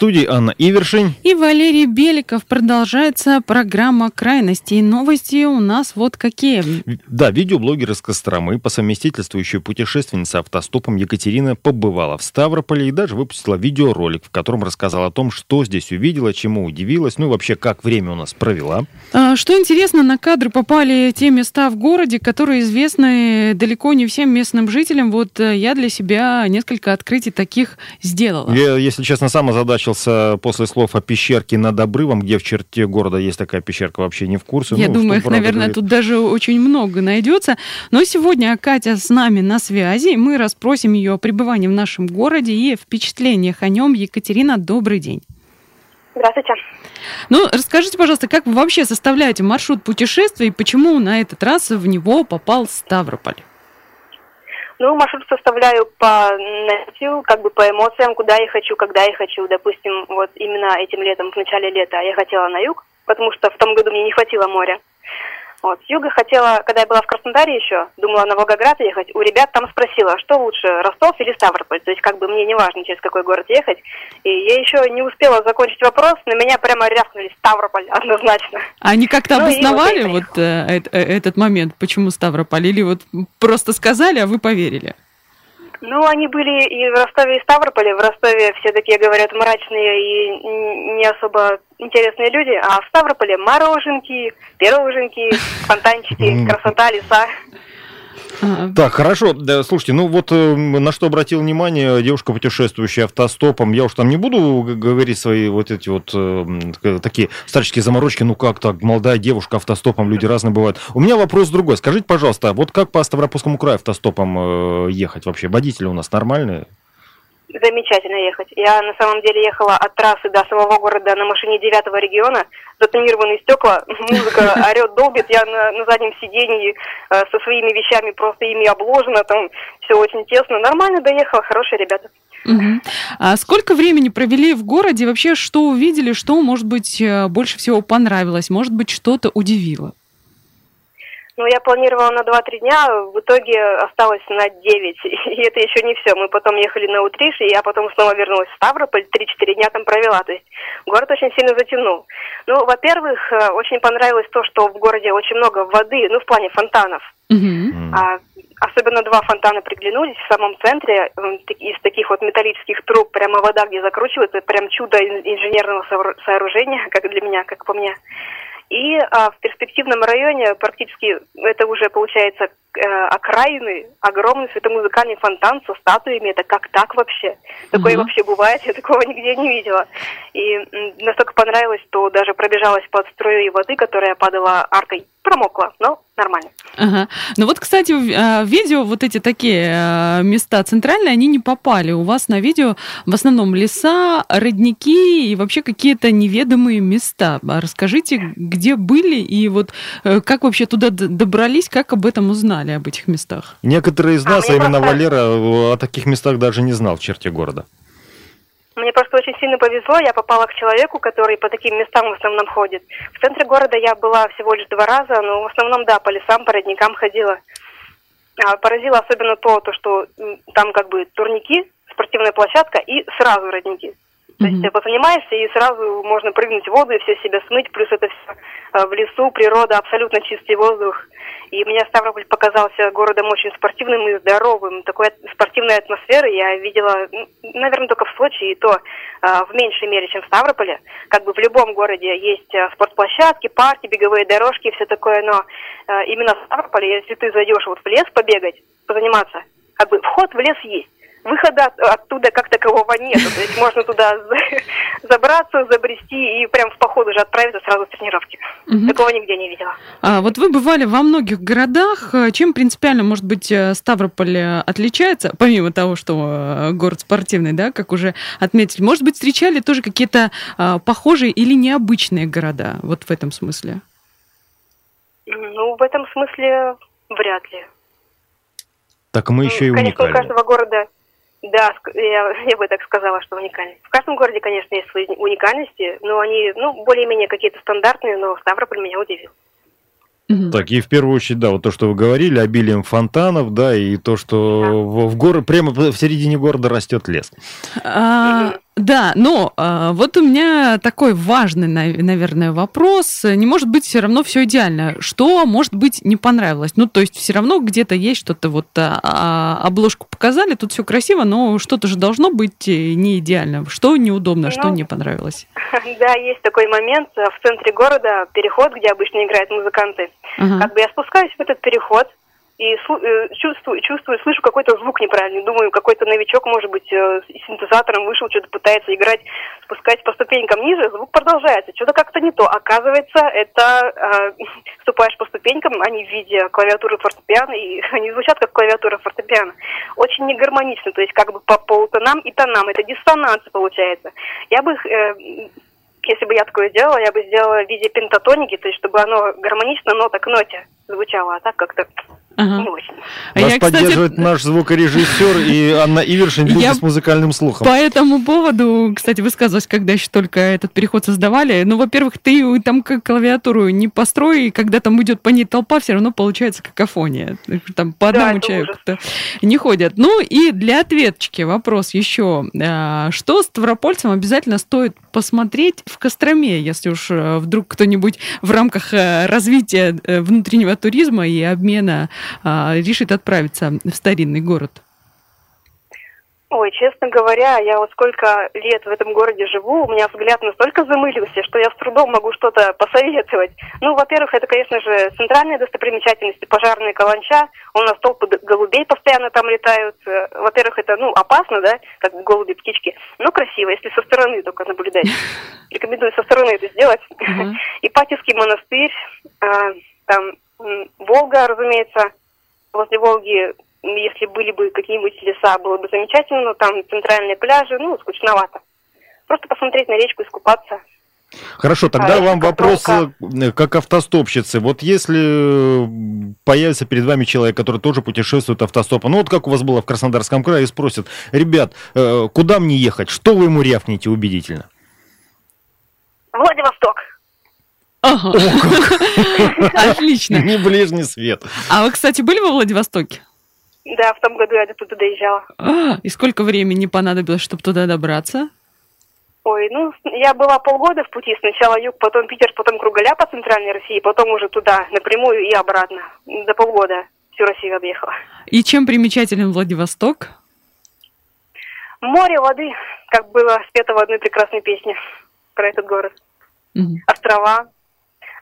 Студии Анна Ивершин. И Валерий Беликов. Продолжается программа «Крайности». И новости у нас вот какие. Да, видеоблогер из Костромы, по совместительству еще путешественница автостопом Екатерина побывала в Ставрополе и даже выпустила видеоролик, в котором рассказала о том, что здесь увидела, чему удивилась, ну и вообще, как время у нас провела. А, что интересно, на кадры попали те места в городе, которые известны далеко не всем местным жителям. Вот э, я для себя несколько открытий таких сделала. Я, если честно, сам озадачился после слов о пещерке над обрывом, где в черте города есть такая пещерка, вообще не в курсе. Я ну, думаю, их, наверное, говорит. тут даже очень много найдется. Но сегодня Катя с нами на связи. Мы расспросим ее о пребывании в нашем городе и впечатлениях о нем. Екатерина, добрый день. Здравствуйте. Ну, расскажите, пожалуйста, как вы вообще составляете маршрут путешествия и почему на этот раз в него попал Ставрополь? Ну, маршрут составляю по наитию, как бы по эмоциям, куда я хочу, когда я хочу. Допустим, вот именно этим летом, в начале лета, я хотела на юг, потому что в том году мне не хватило моря. Вот. С юга хотела, когда я была в Краснодаре еще, думала на Волгоград ехать, у ребят там спросила, что лучше, Ростов или Ставрополь. То есть как бы мне не важно, через какой город ехать. И я еще не успела закончить вопрос, на меня прямо рявкнули Ставрополь однозначно. Они как-то ну, обосновали вот, вот э, э, этот момент, почему Ставрополь? Или вот просто сказали, а вы поверили? Ну, они были и в Ростове, и в Ставрополе. В Ростове все такие, говорят, мрачные и не особо интересные люди, а в Ставрополе мороженки, пироженки, фонтанчики, красота, леса. Так, хорошо. Да, слушайте, ну вот э, на что обратил внимание девушка, путешествующая автостопом. Я уж там не буду говорить свои вот эти вот э, такие старческие заморочки. Ну как так, молодая девушка автостопом, люди разные бывают. У меня вопрос другой. Скажите, пожалуйста, вот как по Ставропольскому краю автостопом э, ехать вообще? Водители у нас нормальные? Замечательно ехать. Я на самом деле ехала от трассы до самого города на машине девятого региона, затонированные стекла, музыка орет, долбит, я на, на заднем сиденье э, со своими вещами просто ими обложена, там все очень тесно. Нормально доехала, хорошие ребята. Угу. А сколько времени провели в городе? Вообще, что увидели, что, может быть, э, больше всего понравилось? Может быть, что-то удивило? Ну, я планировала на 2-3 дня, в итоге осталось на 9. И это еще не все. Мы потом ехали на Утриш, и я потом снова вернулась в Ставрополь, 3-4 дня там провела. То есть город очень сильно затянул. Ну, во-первых, э, очень понравилось то, что в городе очень много воды, ну, в плане фонтанов. Mm-hmm. А, особенно два фонтана приглянулись в самом центре, из таких вот металлических труб, прямо вода, где закручивается, прям чудо инженерного сооружения, как для меня, как по мне. И а, в перспективном районе практически это уже получается э, окраины, огромный светомузыкальный фонтан со статуями. Это как так вообще? Такое uh-huh. вообще бывает? Я такого нигде не видела. И м, настолько понравилось, что даже пробежалась под струей воды, которая падала аркой. Промокла, но нормально. Ага. Ну вот, кстати, в а, видео вот эти такие а, места центральные, они не попали. У вас на видео в основном леса, родники и вообще какие-то неведомые места. А расскажите, где были и вот э, как вообще туда добрались, как об этом узнали, об этих местах? Некоторые из нас, а, а именно просто... Валера, о таких местах даже не знал в черте города. Мне просто очень сильно повезло, я попала к человеку, который по таким местам в основном ходит. В центре города я была всего лишь два раза, но в основном, да, по лесам, по родникам ходила. А, поразило особенно то, то, что там как бы турники, спортивная площадка и сразу родники. То есть ты позанимаешься, и сразу можно прыгнуть в воду и все себя смыть, плюс это все э, в лесу, природа, абсолютно чистый воздух. И мне Ставрополь показался городом очень спортивным и здоровым. Такой спортивной атмосферы я видела, наверное, только в Сочи, и то э, в меньшей мере, чем в Ставрополе. Как бы в любом городе есть э, спортплощадки, парки, беговые дорожки и все такое, но именно в Ставрополе, если ты зайдешь вот в лес побегать, позаниматься, как бы вход в лес есть выхода оттуда как такового нет. То есть можно туда забраться, забрести и прям в поход уже отправиться сразу с тренировки. Угу. Такого нигде не видела. А, вот вы бывали во многих городах. Чем принципиально, может быть, э, Ставрополь э, отличается, помимо того, что э, город спортивный, да, как уже отметили? Может быть, встречали тоже какие-то а, похожие или необычные города вот в этом смысле? в этом смысле вряд ли. Так мы еще и Конечно, уникальны. у каждого города, да, ск- я, я бы так сказала, что уникальны. В каждом городе, конечно, есть свои уникальности, но они, ну, более-менее какие-то стандартные, но Ставрополь меня удивил. Так, и в первую очередь, да, вот то, что вы говорили, обилием фонтанов, да, и то, что в, в горы, прямо в середине города растет лес. А, да, но а, вот у меня такой важный, нав- наверное, вопрос. Не может быть все равно все идеально. Что, может быть, не понравилось? Ну, то есть все равно где-то есть что-то, вот а, а, обложку показали, тут все красиво, но что-то же должно быть э, не идеально. Что неудобно, что Ну, не понравилось? Да, есть такой момент э, в центре города, переход, где обычно играют музыканты. Ага. Как бы я спускаюсь в этот переход и э, чувствую, чувствую, слышу какой-то звук неправильный. Думаю, какой-то новичок, может быть, э, с синтезатором вышел, что-то пытается играть, спускаясь по ступенькам ниже, звук продолжается. Что-то как-то не то. Оказывается, это э, ступаешь по ступенькам, они в виде клавиатуры фортепиано, и они звучат как клавиатура фортепиано. Очень негармонично, то есть как бы по полутонам и тонам. Это диссонанс получается. Я бы э, если бы я такое сделала, я бы сделала в виде пентатоники, то есть чтобы оно гармонично нота к ноте звучало, а так как-то Ага. не очень. А Нас я, кстати, поддерживает наш звукорежиссер и Анна Ивершин, люди Я с музыкальным слухом. По этому поводу, кстати, высказывалась, когда еще только этот переход создавали. Ну, во-первых, ты там как клавиатуру не построй, и когда там идет по ней толпа, все равно получается какофония. Там по Да, одному это человеку не ходят. Ну и для ответочки вопрос еще. А, Что ставропольцам обязательно стоит посмотреть в Костроме, если уж э, вдруг кто-нибудь в рамках э, развития э, внутреннего туризма и обмена решит отправиться в старинный город? Ой, честно говоря, я вот сколько лет в этом городе живу, у меня взгляд настолько замылился, что я с трудом могу что-то посоветовать. Ну, во-первых, это, конечно же, центральные достопримечательности, пожарные каланча. У нас толпы голубей постоянно там летают. Э, Во-первых, это, ну, опасно, да, как голуби, птички, но красиво, если со стороны только наблюдать. Рекомендую со стороны это сделать. Ипатьевский монастырь, а, там Волга, разумеется, возле Волги, если были бы какие-нибудь леса, было бы замечательно, но там центральные пляжи, ну, скучновато. Просто посмотреть на речку, искупаться. Хорошо, тогда А, вам вопрос только- э, как автостопщицы. Вот если появится перед вами человек, который тоже путешествует автостопом, ну вот как у вас было в Краснодарском крае, и спросит, ребят, э, куда мне ехать? Что вы ему рявкнете убедительно? Владивосток. Ага. Отлично. Не ближний свет. А вы, кстати, были во Владивостоке? Да, в том году я туда доезжала. А, И сколько времени понадобилось, чтобы туда добраться? Ой, ну, я была полгода в пути. Сначала юг, потом Питер, потом Кругаля по центральной России, потом уже туда, напрямую и обратно. За полгода всю Россию объехала. И чем примечателен Владивосток? Море, воды, как было спето в одной прекрасной песне про этот город. Мгм. острова.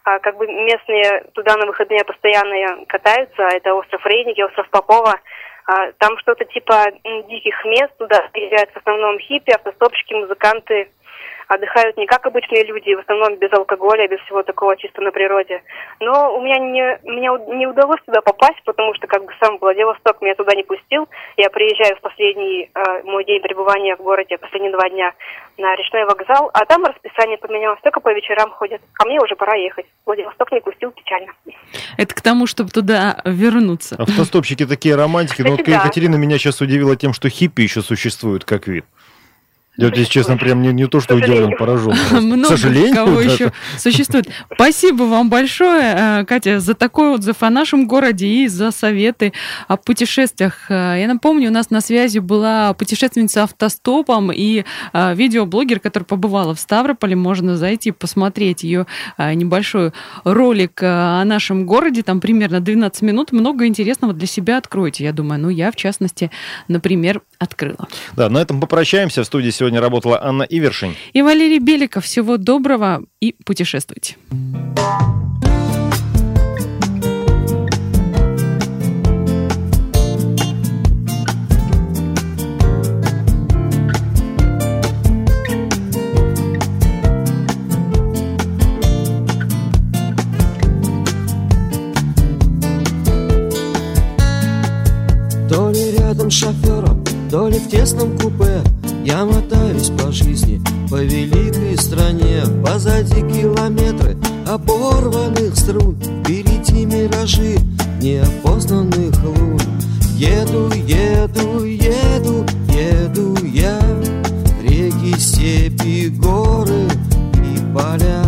А, как бы местные туда на выходные постоянно катаются. Это остров Рейники, остров Попова. А, там что-то типа диких мест. Туда приезжают в основном хиппи, автостопщики, музыканты. Отдыхают не как обычные люди, в основном без алкоголя, без всего такого, чисто на природе. Но у меня не, мне не удалось туда попасть, потому что как бы сам Владивосток меня туда не пустил. Я приезжаю в последний э, мой день пребывания в городе, последние два дня на речной вокзал, а там расписание поменялось, только по вечерам ходят. А мне уже пора ехать. Владивосток не пустил, печально. Это к тому, чтобы туда вернуться. Автостопщики такие романтики. Но вот да. Екатерина меня сейчас удивила тем, что хиппи еще существует как вид. Я если честно, прям не, не то, что удивлен, поражен. К Много сожалению, кого еще существует. Спасибо вам большое, э, Катя, за такой отзыв о нашем городе и за советы о путешествиях. Э, Я напомню, у нас на связи была путешественница автостопом и э, видеоблогер, который побывала в Ставрополе. Можно зайти посмотреть ее небольшой ролик о нашем городе. Там примерно 12 минут. Много интересного для себя откроете, я думаю. Ну, я, в частности, например, открыла. Да, на этом попрощаемся. В студии сегодня работала Анна Ивершин. И Валерий Беликов. Всего доброго и путешествуйте. То ли рядом с шофером, то ли в тесном купе Я мотаюсь по жизни, по великой стране. Позади километры оборванных струн впереди миражи неопознанных лун. Еду, еду, еду, еду я Реки, степи, горы и поля.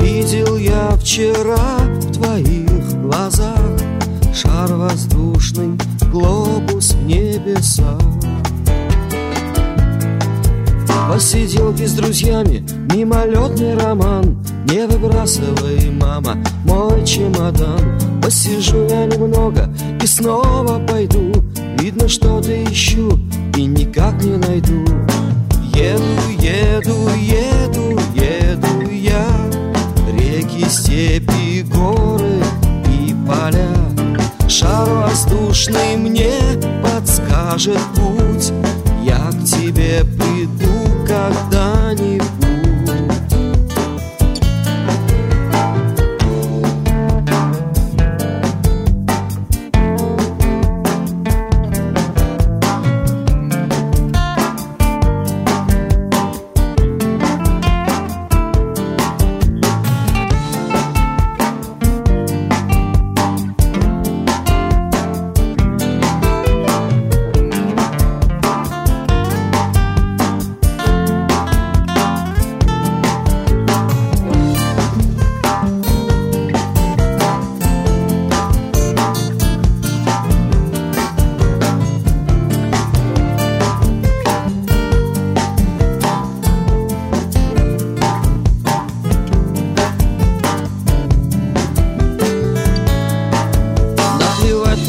Видел я вчера в твоих глазах Шар воздушный, глобус в небесах Посиделки с друзьями, мимолетный роман Не выбрасывай, мама, мой чемодан. Посижу я немного и снова пойду. Видно, что-то ищу и никак не найду. Еду, еду, еду, еду я. Реки, степи, горы и поля. Шар воздушный мне подскажет путь. Я к тебе приду когда-нибудь